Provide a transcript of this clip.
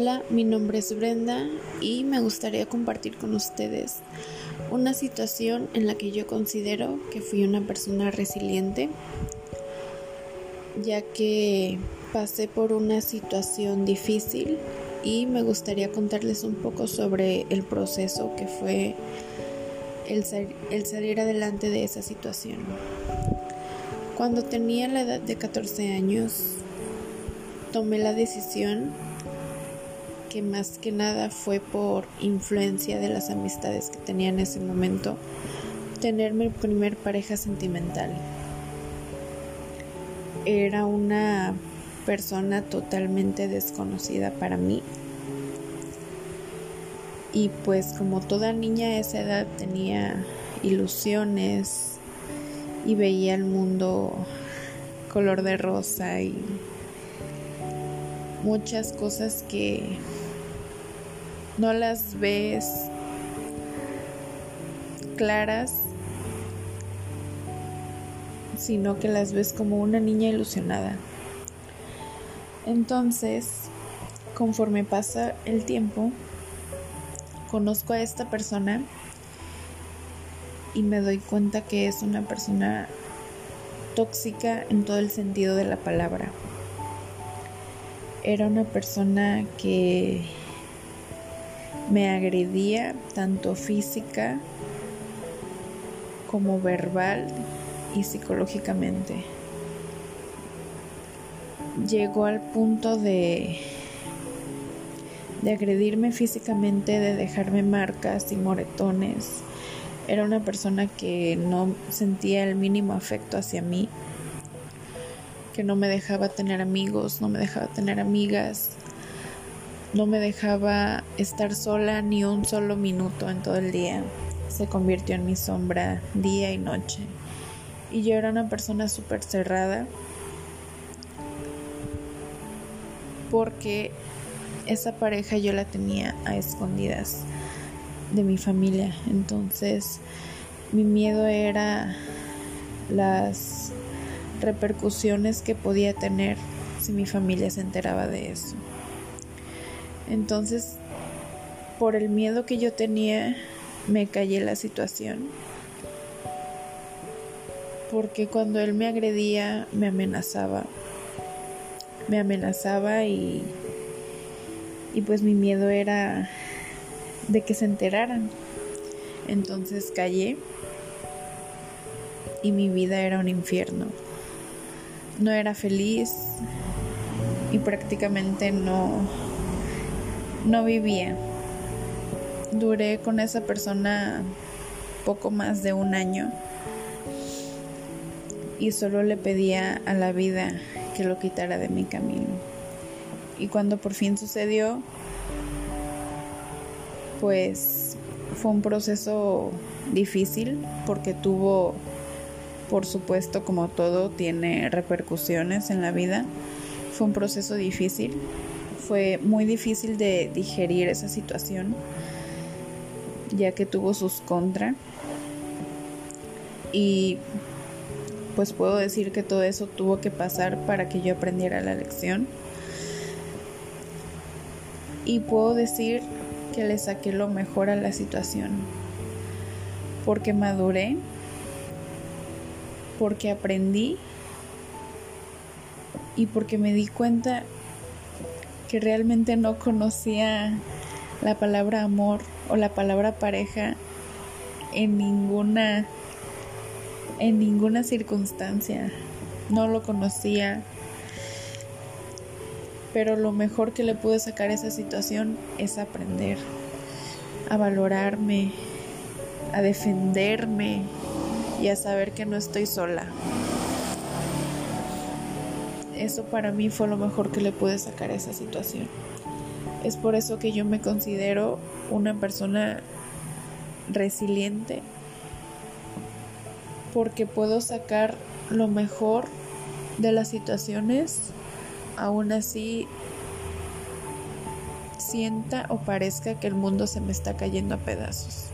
Hola, mi nombre es Brenda y me gustaría compartir con ustedes una situación en la que yo considero que fui una persona resiliente, ya que pasé por una situación difícil y me gustaría contarles un poco sobre el proceso que fue el, el salir adelante de esa situación. Cuando tenía la edad de 14 años, tomé la decisión que más que nada fue por influencia de las amistades que tenía en ese momento, tener mi primer pareja sentimental. Era una persona totalmente desconocida para mí. Y pues como toda niña a esa edad tenía ilusiones y veía el mundo color de rosa y muchas cosas que no las ves claras, sino que las ves como una niña ilusionada. Entonces, conforme pasa el tiempo, conozco a esta persona y me doy cuenta que es una persona tóxica en todo el sentido de la palabra. Era una persona que me agredía tanto física como verbal y psicológicamente. Llegó al punto de de agredirme físicamente, de dejarme marcas y moretones. Era una persona que no sentía el mínimo afecto hacia mí, que no me dejaba tener amigos, no me dejaba tener amigas, no me dejaba estar sola ni un solo minuto en todo el día. Se convirtió en mi sombra día y noche. Y yo era una persona súper cerrada porque esa pareja yo la tenía a escondidas de mi familia. Entonces mi miedo era las repercusiones que podía tener si mi familia se enteraba de eso. Entonces, por el miedo que yo tenía, me callé la situación. Porque cuando él me agredía, me amenazaba. Me amenazaba y, y pues mi miedo era de que se enteraran. Entonces callé y mi vida era un infierno. No era feliz y prácticamente no no vivía. Duré con esa persona poco más de un año y solo le pedía a la vida que lo quitara de mi camino. Y cuando por fin sucedió, pues fue un proceso difícil porque tuvo, por supuesto, como todo, tiene repercusiones en la vida. Fue un proceso difícil fue muy difícil de digerir esa situación, ya que tuvo sus contra. Y pues puedo decir que todo eso tuvo que pasar para que yo aprendiera la lección. Y puedo decir que le saqué lo mejor a la situación, porque maduré, porque aprendí y porque me di cuenta que realmente no conocía la palabra amor o la palabra pareja en ninguna en ninguna circunstancia. No lo conocía. Pero lo mejor que le pude sacar a esa situación es aprender a valorarme, a defenderme y a saber que no estoy sola. Eso para mí fue lo mejor que le pude sacar a esa situación. Es por eso que yo me considero una persona resiliente, porque puedo sacar lo mejor de las situaciones, aún así sienta o parezca que el mundo se me está cayendo a pedazos.